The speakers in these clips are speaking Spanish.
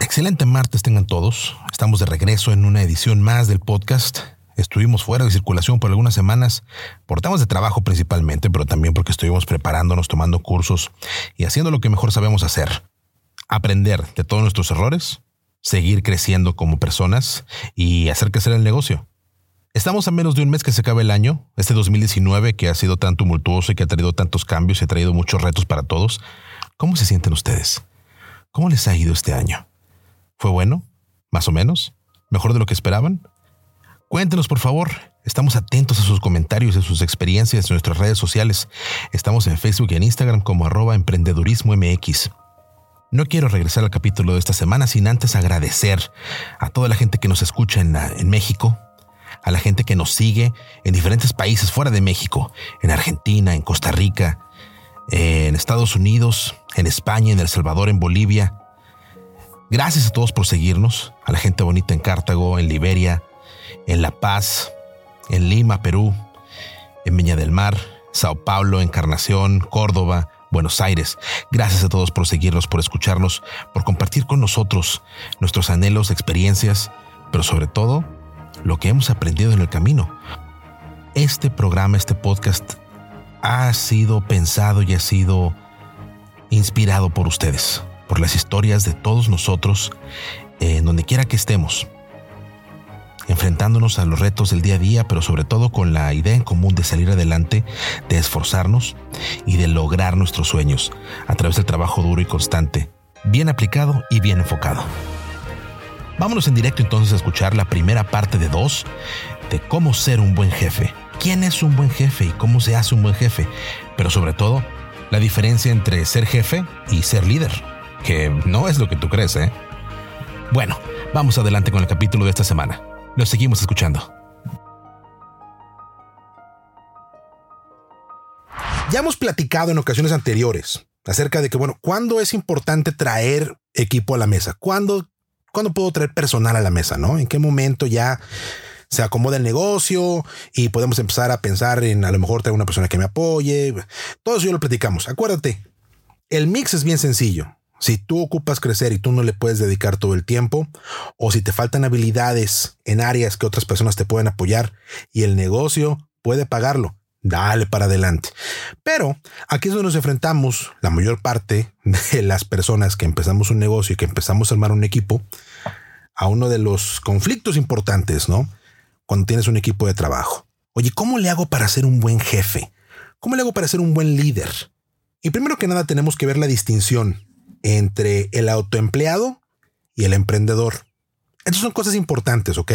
Excelente martes tengan todos. Estamos de regreso en una edición más del podcast. Estuvimos fuera de circulación por algunas semanas, por temas de trabajo principalmente, pero también porque estuvimos preparándonos, tomando cursos y haciendo lo que mejor sabemos hacer. Aprender de todos nuestros errores, seguir creciendo como personas y hacer crecer el negocio. Estamos a menos de un mes que se acabe el año, este 2019 que ha sido tan tumultuoso y que ha traído tantos cambios y ha traído muchos retos para todos. ¿Cómo se sienten ustedes? ¿Cómo les ha ido este año? ¿Fue bueno? ¿Más o menos? ¿Mejor de lo que esperaban? Cuéntenos, por favor. Estamos atentos a sus comentarios y a sus experiencias en nuestras redes sociales. Estamos en Facebook y en Instagram como arroba emprendedurismo MX. No quiero regresar al capítulo de esta semana sin antes agradecer a toda la gente que nos escucha en, en México, a la gente que nos sigue en diferentes países fuera de México, en Argentina, en Costa Rica, en Estados Unidos, en España, en El Salvador, en Bolivia, Gracias a todos por seguirnos, a la gente bonita en Cartago, en Liberia, en La Paz, en Lima, Perú, en Viña del Mar, Sao Paulo, Encarnación, Córdoba, Buenos Aires. Gracias a todos por seguirnos, por escucharnos, por compartir con nosotros nuestros anhelos, experiencias, pero sobre todo lo que hemos aprendido en el camino. Este programa, este podcast, ha sido pensado y ha sido inspirado por ustedes por las historias de todos nosotros, en donde quiera que estemos, enfrentándonos a los retos del día a día, pero sobre todo con la idea en común de salir adelante, de esforzarnos y de lograr nuestros sueños a través del trabajo duro y constante, bien aplicado y bien enfocado. Vámonos en directo entonces a escuchar la primera parte de dos de cómo ser un buen jefe. ¿Quién es un buen jefe y cómo se hace un buen jefe? Pero sobre todo, la diferencia entre ser jefe y ser líder que no es lo que tú crees, ¿eh? Bueno, vamos adelante con el capítulo de esta semana. Lo seguimos escuchando. Ya hemos platicado en ocasiones anteriores acerca de que, bueno, ¿cuándo es importante traer equipo a la mesa? ¿Cuándo, ¿cuándo puedo traer personal a la mesa? ¿No? ¿En qué momento ya se acomoda el negocio y podemos empezar a pensar en a lo mejor traer una persona que me apoye? Todo eso lo platicamos. Acuérdate, el mix es bien sencillo. Si tú ocupas crecer y tú no le puedes dedicar todo el tiempo, o si te faltan habilidades en áreas que otras personas te pueden apoyar y el negocio puede pagarlo, dale para adelante. Pero aquí es donde nos enfrentamos la mayor parte de las personas que empezamos un negocio y que empezamos a armar un equipo a uno de los conflictos importantes, ¿no? Cuando tienes un equipo de trabajo. Oye, ¿cómo le hago para ser un buen jefe? ¿Cómo le hago para ser un buen líder? Y primero que nada tenemos que ver la distinción entre el autoempleado y el emprendedor. Estas son cosas importantes, ¿ok?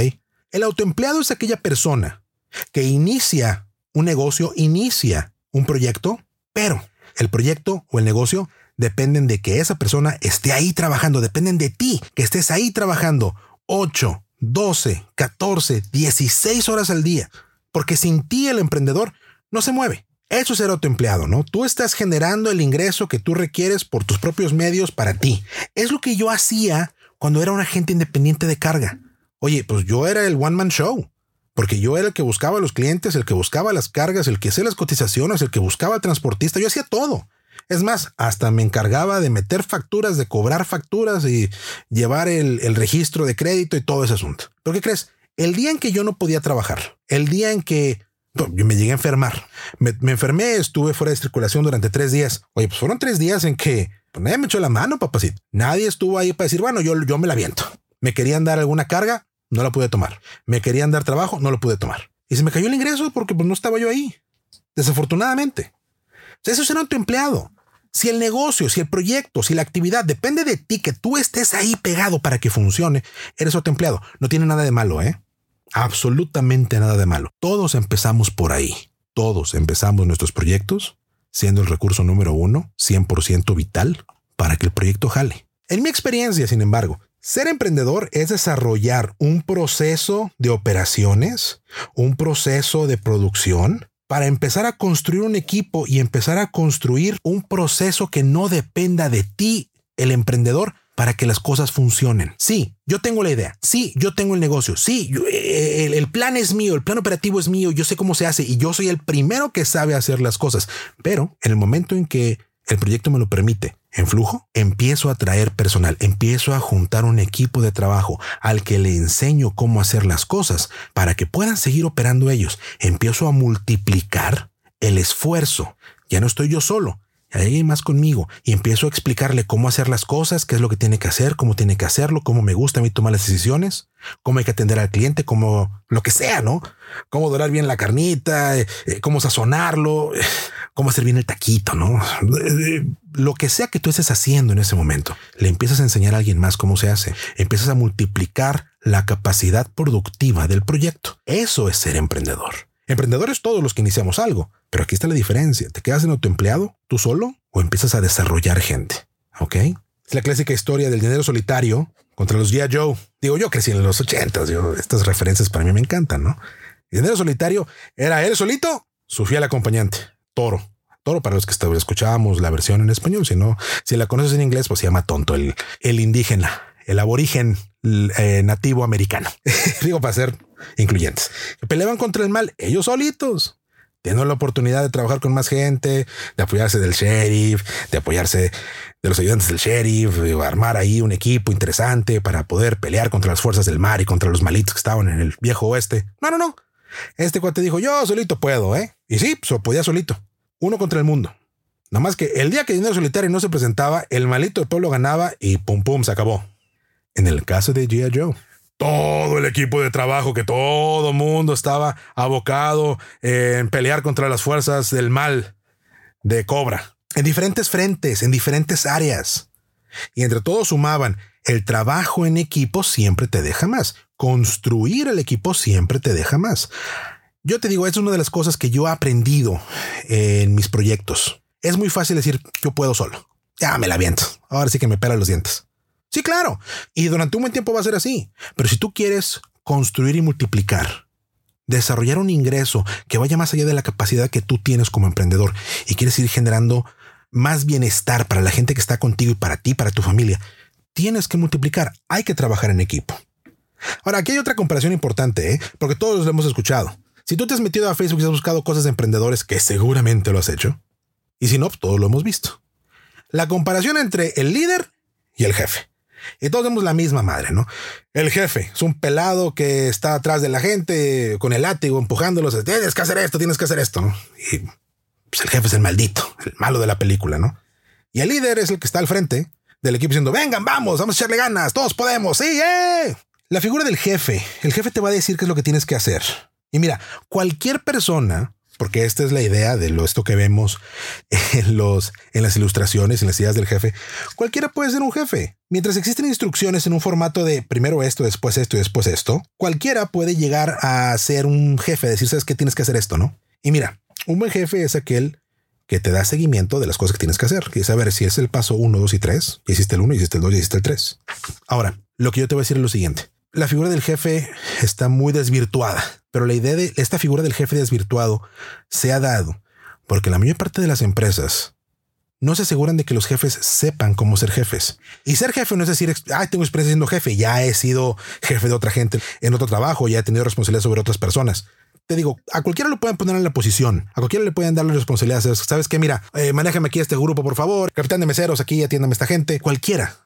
El autoempleado es aquella persona que inicia un negocio, inicia un proyecto, pero el proyecto o el negocio dependen de que esa persona esté ahí trabajando, dependen de ti, que estés ahí trabajando 8, 12, 14, 16 horas al día, porque sin ti el emprendedor no se mueve. Eso es ser autoempleado, ¿no? Tú estás generando el ingreso que tú requieres por tus propios medios para ti. Es lo que yo hacía cuando era un agente independiente de carga. Oye, pues yo era el one man show, porque yo era el que buscaba a los clientes, el que buscaba las cargas, el que hacía las cotizaciones, el que buscaba al transportista, yo hacía todo. Es más, hasta me encargaba de meter facturas, de cobrar facturas y llevar el, el registro de crédito y todo ese asunto. ¿Pero qué crees? El día en que yo no podía trabajar, el día en que yo me llegué a enfermar. Me, enfermé, estuve fuera de circulación durante tres días. Oye, pues fueron tres días en que pues, nadie me echó la mano, papacito. Nadie estuvo ahí para decir, bueno, yo, yo me la viento. Me querían dar alguna carga, no la pude tomar. Me querían dar trabajo, no lo pude tomar. Y se me cayó el ingreso porque pues, no estaba yo ahí. Desafortunadamente. eso es ser empleado. Si el negocio, si el proyecto, si la actividad depende de ti, que tú estés ahí pegado para que funcione, eres empleado. No tiene nada de malo, ¿eh? Absolutamente nada de malo. Todos empezamos por ahí. Todos empezamos nuestros proyectos siendo el recurso número uno, 100% vital para que el proyecto jale. En mi experiencia, sin embargo, ser emprendedor es desarrollar un proceso de operaciones, un proceso de producción, para empezar a construir un equipo y empezar a construir un proceso que no dependa de ti, el emprendedor, para que las cosas funcionen. Sí, yo tengo la idea. Sí, yo tengo el negocio. Sí, eh, el, el, plan es mío, el plan operativo es mío, yo sé cómo se hace y yo soy el primero que sabe hacer las cosas. Pero en el momento en que el proyecto me lo permite, en flujo, empiezo a traer personal, empiezo a juntar un equipo de trabajo al que le enseño cómo hacer las cosas para que puedan seguir operando ellos. Empiezo a multiplicar el esfuerzo. Ya no estoy yo solo, alguien más conmigo y empiezo a explicarle cómo hacer las cosas, qué es lo que tiene que hacer, cómo tiene que hacerlo, cómo me gusta a mí tomar las decisiones, cómo hay que atender al cliente, cómo lo que sea, ¿no? Cómo dorar bien la carnita, eh, eh, cómo sazonarlo, cómo hacer bien el taquito, ¿no? Lo que sea que tú estés haciendo en ese momento, le empiezas a enseñar a alguien más cómo se hace, empiezas a multiplicar la capacidad productiva del proyecto. Eso es ser emprendedor. Emprendedores todos los que iniciamos algo, pero aquí está la diferencia. ¿Te quedas en autoempleado tú solo o empiezas a desarrollar gente? ¿Ok? Es la clásica historia del dinero solitario contra los G.I. Joe. Digo, yo crecí en los ochentas. Estas referencias para mí me encantan, ¿no? El dinero solitario era él solito, su fiel acompañante, Toro. Toro para los que escuchábamos la versión en español. Si no, si la conoces en inglés, pues se llama tonto, el, el indígena, el aborigen eh, nativo americano. Digo, para ser incluyentes. Peleaban contra el mal ellos solitos. Tienen la oportunidad de trabajar con más gente, de apoyarse del sheriff, de apoyarse de los ayudantes del sheriff, armar ahí un equipo interesante para poder pelear contra las fuerzas del mar y contra los malitos que estaban en el viejo oeste. No, no, no. Este cuate dijo, yo solito puedo, ¿eh? Y sí, pues podía solito. Uno contra el mundo. Nada más que el día que Dinero Solitario no se presentaba, el malito del pueblo ganaba y pum pum se acabó. En el caso de G.I. Joe, todo el equipo de trabajo, que todo mundo estaba abocado en pelear contra las fuerzas del mal de Cobra, en diferentes frentes, en diferentes áreas. Y entre todos sumaban, el trabajo en equipo siempre te deja más. Construir el equipo siempre te deja más. Yo te digo, es una de las cosas que yo he aprendido en mis proyectos. Es muy fácil decir, yo puedo solo. Ya me la viento. Ahora sí que me pela los dientes. Sí, claro. Y durante un buen tiempo va a ser así. Pero si tú quieres construir y multiplicar, desarrollar un ingreso que vaya más allá de la capacidad que tú tienes como emprendedor y quieres ir generando más bienestar para la gente que está contigo y para ti, para tu familia, tienes que multiplicar. Hay que trabajar en equipo. Ahora, aquí hay otra comparación importante, ¿eh? porque todos lo hemos escuchado. Si tú te has metido a Facebook y has buscado cosas de emprendedores, que seguramente lo has hecho, y si no, pues todos lo hemos visto. La comparación entre el líder y el jefe. Y todos vemos la misma madre, ¿no? El jefe es un pelado que está atrás de la gente con el látigo empujándolos. Tienes que hacer esto, tienes que hacer esto. Y pues el jefe es el maldito, el malo de la película, ¿no? Y el líder es el que está al frente del equipo diciendo, vengan, vamos, vamos a echarle ganas, todos podemos, sí, eh. La figura del jefe, el jefe te va a decir qué es lo que tienes que hacer. Y mira, cualquier persona porque esta es la idea de lo esto que vemos en los en las ilustraciones, en las ideas del jefe. Cualquiera puede ser un jefe. Mientras existen instrucciones en un formato de primero esto, después esto y después esto, cualquiera puede llegar a ser un jefe, decir, sabes que tienes que hacer esto, ¿no? Y mira, un buen jefe es aquel que te da seguimiento de las cosas que tienes que hacer. Que saber si es el paso 1, 2 y 3. Hiciste el 1, hiciste el 2 y hiciste el 3. Ahora, lo que yo te voy a decir es lo siguiente. La figura del jefe está muy desvirtuada pero la idea de esta figura del jefe desvirtuado se ha dado porque la mayor parte de las empresas no se aseguran de que los jefes sepan cómo ser jefes. Y ser jefe no es decir, ah, tengo experiencia siendo jefe, ya he sido jefe de otra gente en otro trabajo, ya he tenido responsabilidad sobre otras personas. Te digo, a cualquiera lo pueden poner en la posición, a cualquiera le pueden dar la responsabilidad. Sabes que, mira, eh, manéjame aquí este grupo, por favor, capitán de meseros, aquí atiéndame esta gente, cualquiera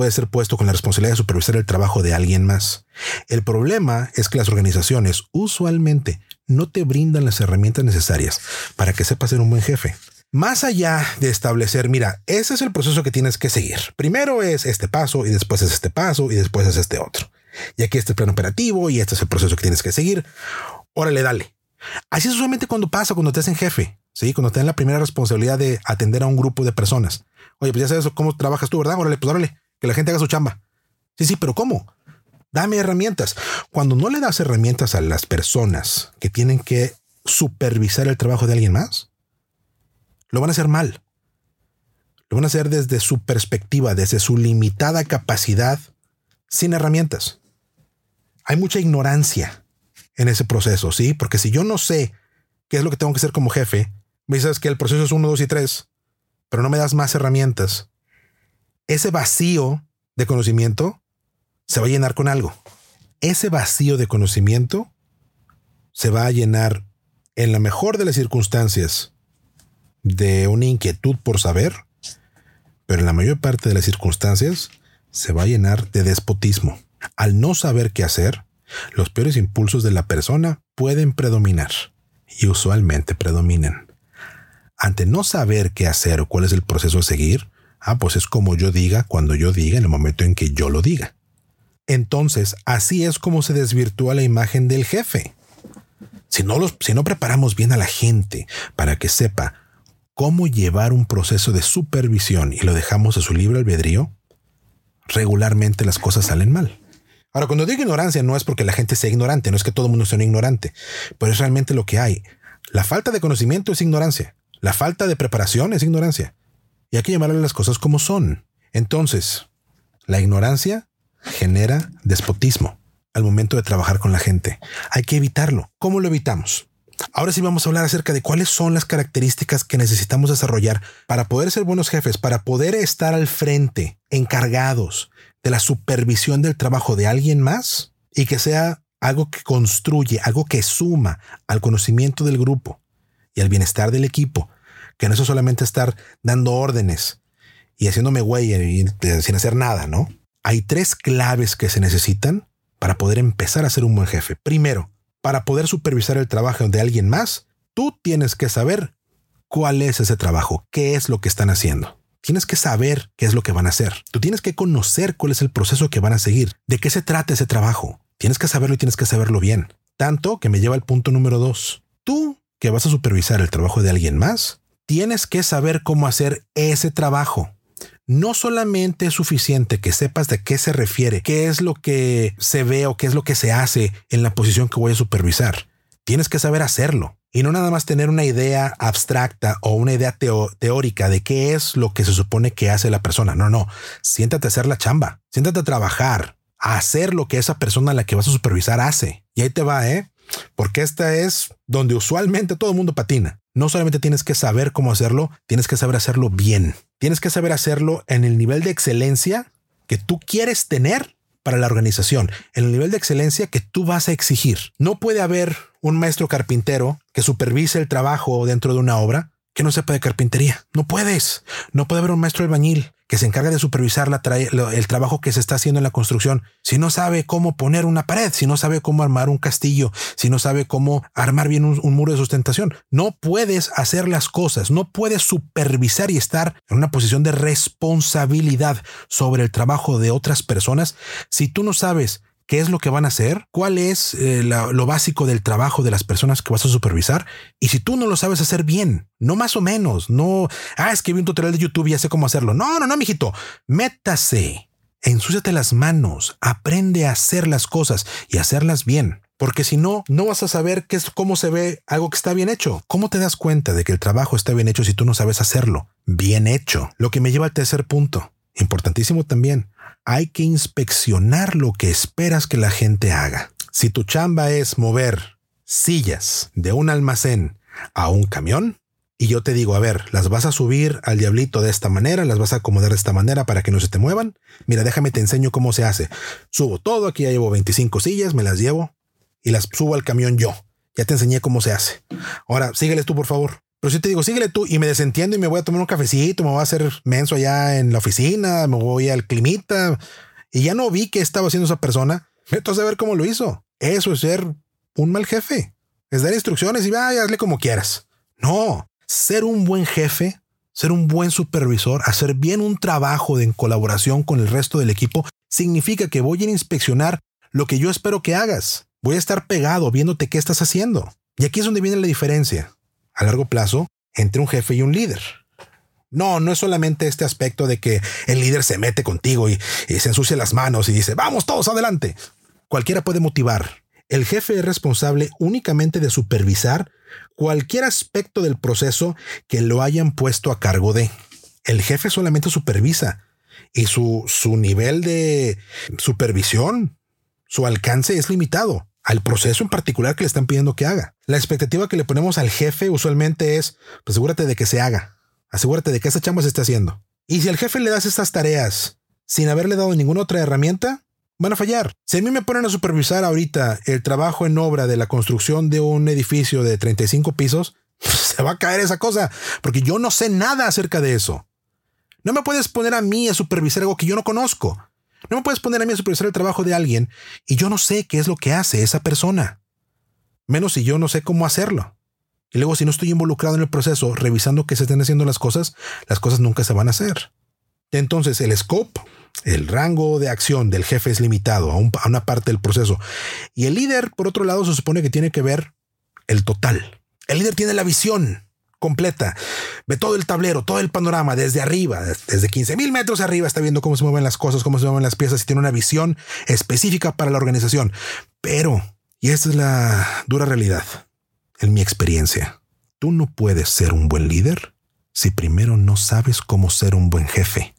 puede ser puesto con la responsabilidad de supervisar el trabajo de alguien más. El problema es que las organizaciones usualmente no te brindan las herramientas necesarias para que sepas ser un buen jefe. Más allá de establecer, mira, ese es el proceso que tienes que seguir. Primero es este paso y después es este paso y después es este otro. Y aquí está el plan operativo y este es el proceso que tienes que seguir. Órale, dale. Así es usualmente cuando pasa, cuando te hacen jefe, ¿sí? Cuando te dan la primera responsabilidad de atender a un grupo de personas. Oye, pues ya sabes cómo trabajas tú, ¿verdad? Órale, pues órale que la gente haga su chamba. Sí, sí, pero ¿cómo? Dame herramientas. Cuando no le das herramientas a las personas que tienen que supervisar el trabajo de alguien más, lo van a hacer mal. Lo van a hacer desde su perspectiva, desde su limitada capacidad, sin herramientas. Hay mucha ignorancia en ese proceso, ¿sí? Porque si yo no sé qué es lo que tengo que hacer como jefe, me dices que el proceso es uno, dos y tres, pero no me das más herramientas, ese vacío de conocimiento se va a llenar con algo. Ese vacío de conocimiento se va a llenar en la mejor de las circunstancias de una inquietud por saber, pero en la mayor parte de las circunstancias se va a llenar de despotismo. Al no saber qué hacer, los peores impulsos de la persona pueden predominar y usualmente predominan. Ante no saber qué hacer o cuál es el proceso a seguir, ah, pues es como yo diga cuando yo diga en el momento en que yo lo diga. Entonces, así es como se desvirtúa la imagen del jefe. Si no, los, si no preparamos bien a la gente para que sepa cómo llevar un proceso de supervisión y lo dejamos a su libre albedrío, regularmente las cosas salen mal. Ahora, cuando digo ignorancia, no es porque la gente sea ignorante, no es que todo el mundo sea un ignorante, pero es realmente lo que hay. La falta de conocimiento es ignorancia. La falta de preparación es ignorancia. Y hay que llamarle las cosas como son. Entonces, la ignorancia genera despotismo al momento de trabajar con la gente. Hay que evitarlo. ¿Cómo lo evitamos? Ahora sí vamos a hablar acerca de cuáles son las características que necesitamos desarrollar para poder ser buenos jefes, para poder estar al frente, encargados de la supervisión del trabajo de alguien más y que sea algo que construye, algo que suma al conocimiento del grupo y al bienestar del equipo, que no es solamente estar dando órdenes y haciéndome güey sin hacer nada, ¿no? Hay tres claves que se necesitan para poder empezar a ser un buen jefe. Primero, para poder supervisar el trabajo de alguien más, tú tienes que saber cuál es ese trabajo, qué es lo que están haciendo. Tienes que saber qué es lo que van a hacer. Tú tienes que conocer cuál es el proceso que van a seguir, de qué se trata ese trabajo. Tienes que saberlo y tienes que saberlo bien. Tanto que me lleva al punto número dos. Tú que vas a supervisar el trabajo de alguien más, tienes que saber cómo hacer ese trabajo no solamente es suficiente que sepas de qué se refiere, qué es lo que se ve o qué es lo que se hace en la posición que voy a supervisar. Tienes que saber hacerlo y no nada más tener una idea abstracta o una idea teórica de qué es lo que se supone que hace la persona. No, no, siéntate a hacer la chamba, siéntate a trabajar, a hacer lo que esa persona a la que vas a supervisar hace. Y ahí te va, ¿eh? Porque esta es donde usualmente todo el mundo patina. No solamente tienes que saber cómo hacerlo, tienes que saber hacerlo bien. Tienes que saber hacerlo en el nivel de excelencia que tú quieres tener para la organización, en el nivel de excelencia que tú vas a exigir. No puede haber un maestro carpintero que supervise el trabajo dentro de una obra que no sepa de carpintería. No puedes. No puede haber un maestro albañil que se encarga de supervisar el trabajo que se está haciendo en la construcción, si no sabe cómo poner una pared, si no sabe cómo armar un castillo, si no sabe cómo armar bien un, muro de sustentación, no puedes hacer las cosas, no puedes supervisar y estar en una posición de responsabilidad sobre el trabajo de otras personas. Si tú no sabes qué es lo que van a hacer, cuál es eh, lo básico del trabajo de las personas que vas a supervisar. Y si tú no lo sabes hacer bien, no más o menos, no, ah, es que vi un tutorial de YouTube y ya sé cómo hacerlo. No, no, no, mijito, métase, ensúciate las manos, aprende a hacer las cosas y hacerlas bien. Porque si no, no vas a saber qué es cómo se ve algo que está bien hecho. ¿Cómo te das cuenta de que el trabajo está bien hecho si tú no sabes hacerlo? Bien hecho. Lo que me lleva al tercer punto. Importantísimo también hay que inspeccionar lo que esperas que la gente haga. Si tu chamba es mover sillas de un almacén a un camión, y yo te digo, a ver, las vas a subir al diablito de esta manera, las vas a acomodar de esta manera para que no se te muevan. Mira, déjame te enseño cómo se hace. Subo todo, aquí ya llevo 25 sillas, me las llevo y las subo al camión yo. Ya te enseñé cómo se hace. Ahora, sígueles tú, por favor. Pero si te digo, síguele tú y me desentiendo y me voy a tomar un cafecito, me voy a hacer menso allá en la oficina, me voy al climita y ya no vi qué estaba haciendo esa persona, meto a saber cómo lo hizo. Eso es ser un mal jefe. Es dar instrucciones y vaya, hazle como quieras. No, ser un buen jefe, ser un buen supervisor, hacer bien un trabajo en colaboración con el resto del equipo, significa que voy a inspeccionar lo que yo espero que hagas. Voy a estar pegado viéndote qué estás haciendo. Y aquí es donde viene la diferencia a largo plazo entre un jefe y un líder. No, no es solamente este aspecto de que el líder se mete contigo y, se ensucia las manos y dice, vamos todos adelante. Cualquiera puede motivar. El jefe es responsable únicamente de supervisar cualquier aspecto del proceso que lo hayan puesto a cargo de. El jefe solamente supervisa y su, su nivel de supervisión, su alcance es limitado al proceso en particular que le están pidiendo que haga. La expectativa que le ponemos al jefe usualmente es, pues asegúrate de que se haga, asegúrate de que esa chamba se esté haciendo. Y si al jefe le das estas tareas sin haberle dado ninguna otra herramienta, van a fallar. Si a mí me ponen a supervisar ahorita el trabajo en obra de la construcción de un edificio de 35 pisos, se va a caer esa cosa, porque yo no sé nada acerca de eso. No me puedes poner a mí a supervisar algo que yo no conozco. No me puedes poner a mí a supervisar el trabajo de alguien y yo no sé qué es lo que hace esa persona. Menos si yo no sé cómo hacerlo. Y luego si no estoy involucrado en el proceso, revisando que se estén haciendo las cosas, las cosas nunca se van a hacer. Entonces el scope el rango de acción del jefe es limitado a, una parte del proceso. Y el líder, por otro lado, se supone que tiene que ver el total. El líder tiene la visión completa, ve todo el tablero, todo el panorama desde arriba, desde 15 mil metros arriba, está viendo cómo se mueven las cosas, cómo se mueven las piezas y tiene una visión específica para la organización. Pero, y esta es la dura realidad, en mi experiencia, tú no puedes ser un buen líder si primero no sabes cómo ser un buen jefe.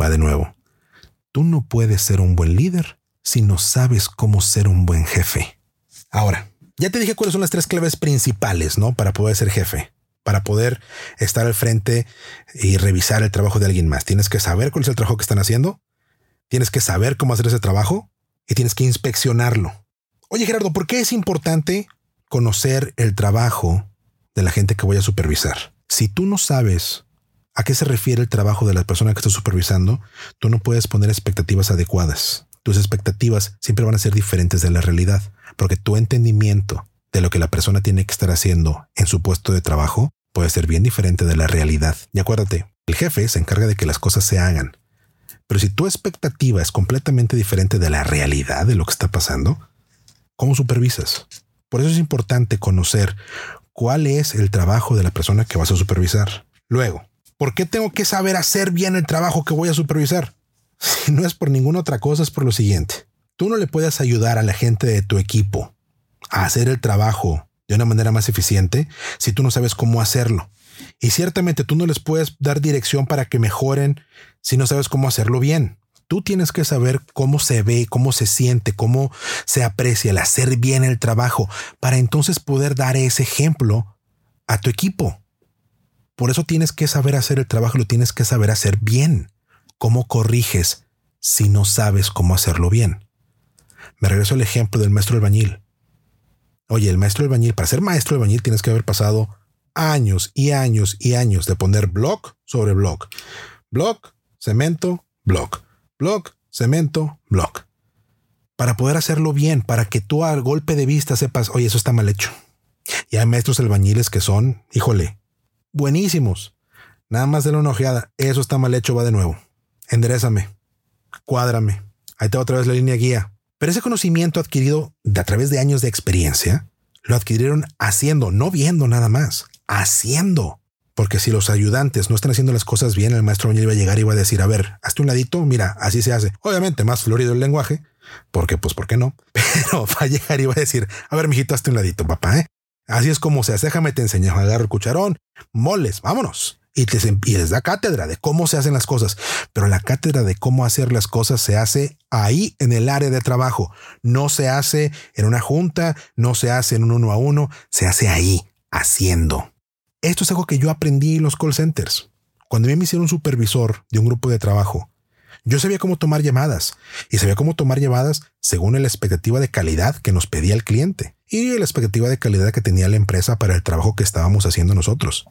Va de nuevo. Tú no puedes ser un buen líder si no sabes cómo ser un buen jefe. Ahora, ya te dije cuáles son las tres claves principales, ¿no? Para poder ser jefe, para poder estar al frente y revisar el trabajo de alguien más. Tienes que saber cuál es el trabajo que están haciendo, tienes que saber cómo hacer ese trabajo y tienes que inspeccionarlo. Oye Gerardo, ¿por qué es importante conocer el trabajo de la gente que voy a supervisar? Si tú no sabes a qué se refiere el trabajo de la persona que estás supervisando, tú no puedes poner expectativas adecuadas. Tus expectativas siempre van a ser diferentes de la realidad, porque tu entendimiento de lo que la persona tiene que estar haciendo en su puesto de trabajo puede ser bien diferente de la realidad. Y acuérdate, el jefe se encarga de que las cosas se hagan. Pero si tu expectativa es completamente diferente de la realidad de lo que está pasando, ¿cómo supervisas? Por eso es importante conocer cuál es el trabajo de la persona que vas a supervisar. Luego, ¿Por qué tengo que saber hacer bien el trabajo que voy a supervisar? Si no es por ninguna otra cosa, es por lo siguiente. Tú no le puedes ayudar a la gente de tu equipo a hacer el trabajo de una manera más eficiente si tú no sabes cómo hacerlo. Y ciertamente tú no les puedes dar dirección para que mejoren si no sabes cómo hacerlo bien. Tú tienes que saber cómo se ve, cómo se siente, cómo se aprecia el hacer bien el trabajo para entonces poder dar ese ejemplo a tu equipo. Por eso tienes que saber hacer el trabajo, lo tienes que saber hacer bien. ¿Cómo corriges si no sabes cómo hacerlo bien? Me regreso al ejemplo del maestro albañil. Oye, el maestro albañil, para ser maestro albañil tienes que haber pasado años y años y años de poner block sobre block. Block, cemento, block. Block, cemento, block. Para poder hacerlo bien, para que tú al golpe de vista sepas, oye, eso está mal hecho. Y hay maestros albañiles que son, híjole, buenísimos. Nada más de la ojeada. Eso está mal hecho, va de nuevo. Enderezame. Cuádrame. Ahí te otra vez la línea guía. Pero ese conocimiento adquirido de a través de años de experiencia, lo adquirieron haciendo, no viendo nada más, haciendo. Porque si los ayudantes no están haciendo las cosas bien, el maestro iba a llegar y iba a decir, a ver, hazte un ladito, mira, así se hace. Obviamente más florido el lenguaje, porque pues, ¿por qué no? Pero va a llegar y va a decir, a ver, mijito, hazte un ladito, papá, ¿eh? Así es como se hace. Déjame te enseñar. Agarra el cucharón, moles, vámonos. Y, les da cátedra de cómo se hacen las cosas. Pero la cátedra de cómo hacer las cosas se hace ahí en el área de trabajo. No se hace en una junta, no se hace en un uno a uno, se hace ahí, haciendo. Esto es algo que yo aprendí en los call centers. Cuando me hicieron supervisor de un grupo de trabajo, yo sabía cómo tomar llamadas y sabía cómo tomar llamadas según la expectativa de calidad que nos pedía el cliente y la expectativa de calidad que tenía la empresa para el trabajo que estábamos haciendo nosotros.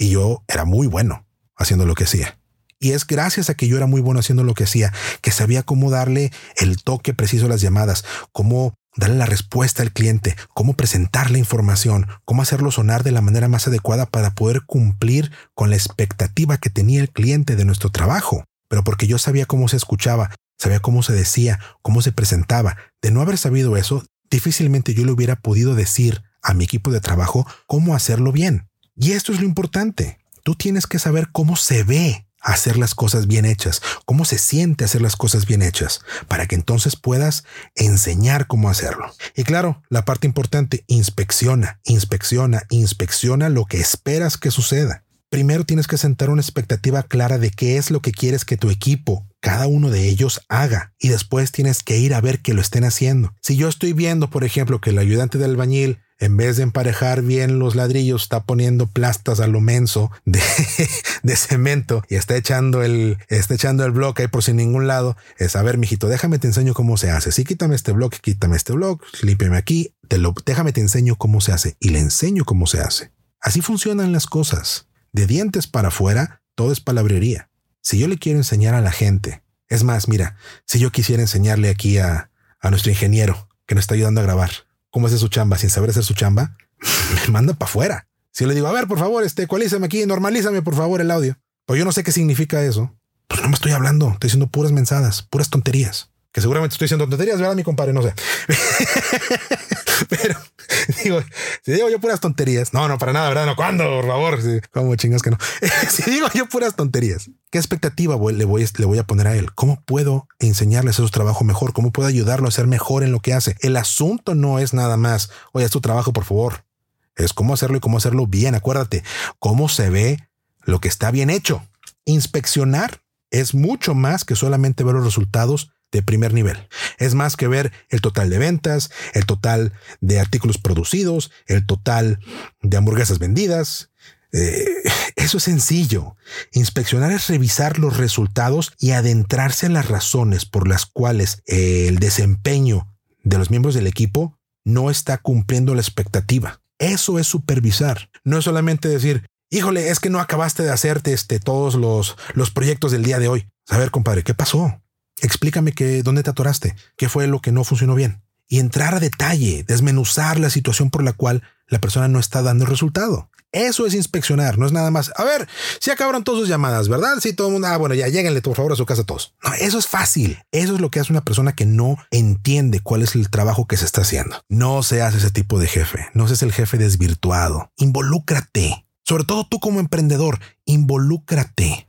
Y yo era muy bueno haciendo lo que hacía. Y es gracias a que yo era muy bueno haciendo lo que hacía, que sabía cómo darle el toque preciso a las llamadas, cómo darle la respuesta al cliente, cómo presentar la información, cómo hacerlo sonar de la manera más adecuada para poder cumplir con la expectativa que tenía el cliente de nuestro trabajo pero porque yo sabía cómo se escuchaba, sabía cómo se decía, cómo se presentaba. De no haber sabido eso, difícilmente yo le hubiera podido decir a mi equipo de trabajo cómo hacerlo bien. Y esto es lo importante. Tú tienes que saber cómo se ve hacer las cosas bien hechas, cómo se siente hacer las cosas bien hechas, para que entonces puedas enseñar cómo hacerlo. Y claro, la parte importante, inspecciona, inspecciona, inspecciona lo que esperas que suceda. primero tienes que sentar una expectativa clara de qué es lo que quieres que tu equipo, cada uno de ellos, haga. Y después tienes que ir a ver que lo estén haciendo. Si yo estoy viendo, por ejemplo, que el ayudante del albañil en vez de emparejar bien los ladrillos, está poniendo plastas a lo menso de, cemento y está echando el, está echando el bloque ahí por sin ningún lado. Es a ver, mijito, déjame te enseño cómo se hace. Sí, quítame este bloque, quítame este bloque, límpiame aquí, déjame te enseño cómo se hace y le enseño cómo se hace. Así funcionan las cosas. De dientes para afuera, todo es palabrería. Si yo le quiero enseñar a la gente, es más, mira, si yo quisiera enseñarle aquí a, a nuestro ingeniero que nos está ayudando a grabar, cómo hace su chamba sin saber hacer su chamba, me manda para afuera. Si yo le digo, a ver, por favor, este, ecualízame aquí, normalízame por favor el audio. Pues yo no sé qué significa eso. Pues no me estoy hablando, estoy diciendo puras mensadas, puras tonterías. Que seguramente estoy diciendo tonterías, ¿verdad, mi compadre? No sé. Pero digo, si digo yo puras tonterías, no, no, para nada, ¿verdad? No, ¿cuándo? Por favor, como chingas que no. si digo yo puras tonterías, ¿qué expectativa le, voy, le voy a poner a él? ¿Cómo puedo enseñarle a su trabajo mejor? ¿Cómo puedo ayudarlo a ser mejor en lo que hace? El asunto no es nada más, oye, es tu trabajo, por favor. Es cómo hacerlo y cómo hacerlo bien. Acuérdate, cómo se ve lo que está bien hecho. Inspeccionar es mucho más que solamente ver los resultados de primer nivel. Es más que ver el total de ventas, el total de artículos producidos, el total de hamburguesas vendidas. Eh, eso es sencillo. Inspeccionar es revisar los resultados y adentrarse en las razones por las cuales el desempeño de los miembros del equipo no está cumpliendo la expectativa. Eso es supervisar. No es solamente decir, híjole, es que no acabaste de hacerte este, todos los, los proyectos del día de hoy. A ver, compadre, ¿qué pasó? Explícame que, dónde te atoraste, qué fue lo que no funcionó bien. Y entrar a detalle, desmenuzar la situación por la cual la persona no está dando el resultado. Eso es inspeccionar, no es nada más. A ver, si acabaron todas sus llamadas, ¿verdad? Si todo el mundo, ah, bueno, ya lléguenle por favor a su casa todos. No, eso es fácil. Eso es lo que hace una persona que no entiende cuál es el trabajo que se está haciendo. No seas ese tipo de jefe, no seas el jefe desvirtuado. Involúcrate. Sobre todo tú como emprendedor, involúcrate.